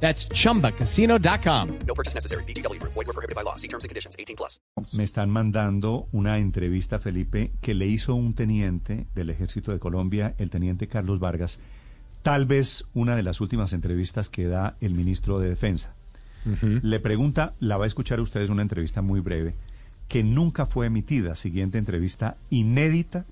That's chumbacasino.com. No purchase necessary. BGW. Void were prohibited by law. See terms and conditions. 18 plus. Me están mandando una entrevista, Felipe, que le hizo un teniente del Ejército de Colombia, el teniente Carlos Vargas, tal vez una de las últimas entrevistas que da el ministro de Defensa. Le pregunta, la va a escuchar ustedes una entrevista muy breve, que nunca fue emitida, siguiente entrevista inédita,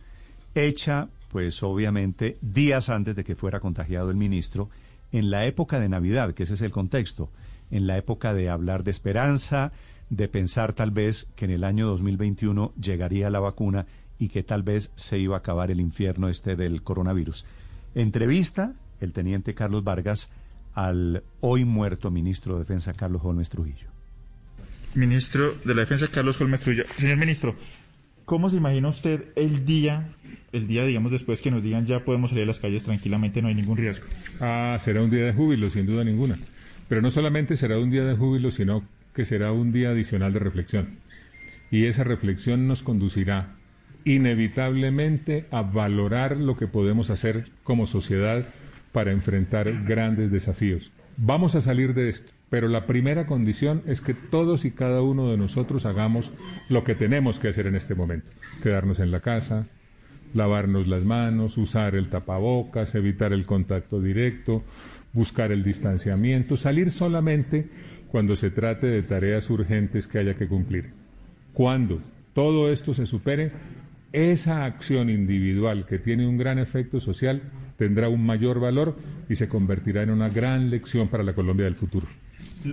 hecha, pues obviamente, días antes de que fuera contagiado el ministro, en la época de Navidad, que ese es el contexto, en la época de hablar de esperanza, de pensar tal vez que en el año 2021 llegaría la vacuna y que tal vez se iba a acabar el infierno este del coronavirus. Entrevista el teniente Carlos Vargas al hoy muerto ministro de Defensa Carlos Holmes Trujillo. Ministro de la Defensa, Carlos Holmes Trujillo. Señor ministro, ¿cómo se imagina usted el día, el día, digamos, después que nos digan ya podemos salir a las calles tranquilamente, no hay ningún riesgo? Ah, será un día de júbilo, sin duda ninguna. Pero no solamente será un día de júbilo, sino que será un día adicional de reflexión. Y esa reflexión nos conducirá inevitablemente a valorar lo que podemos hacer como sociedad para enfrentar grandes desafíos. Vamos a salir de esto, pero la primera condición es que todos y cada uno de nosotros hagamos lo que tenemos que hacer en este momento. Quedarnos en la casa, lavarnos las manos, usar el tapabocas, evitar el contacto directo, buscar el distanciamiento, salir solamente cuando se trate de tareas urgentes que haya que cumplir. Cuando todo esto se supere, esa acción individual que tiene un gran efecto social tendrá un mayor valor y se convertirá en una gran lección para la Colombia del futuro.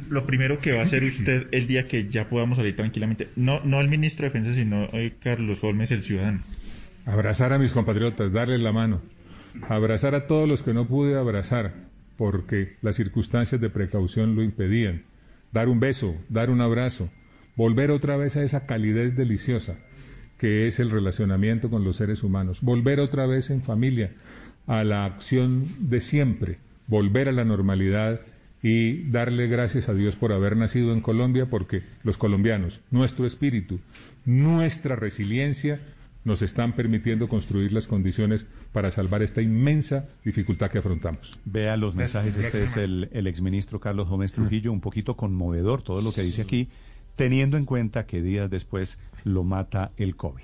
Lo primero que va a hacer usted el día que ya podamos salir tranquilamente, no, no el ministro de Defensa, sino eh, Carlos Holmes, el ciudadano. Abrazar a mis compatriotas, darles la mano, abrazar a todos los que no pude abrazar porque las circunstancias de precaución lo impedían, dar un beso, dar un abrazo, volver otra vez a esa calidez deliciosa que es el relacionamiento con los seres humanos, volver otra vez en familia a la acción de siempre, volver a la normalidad y darle gracias a Dios por haber nacido en Colombia, porque los colombianos, nuestro espíritu, nuestra resiliencia, nos están permitiendo construir las condiciones para salvar esta inmensa dificultad que afrontamos. Vea los mensajes, este es el, el exministro Carlos Gómez Trujillo, un poquito conmovedor todo lo que dice aquí, teniendo en cuenta que días después lo mata el COVID.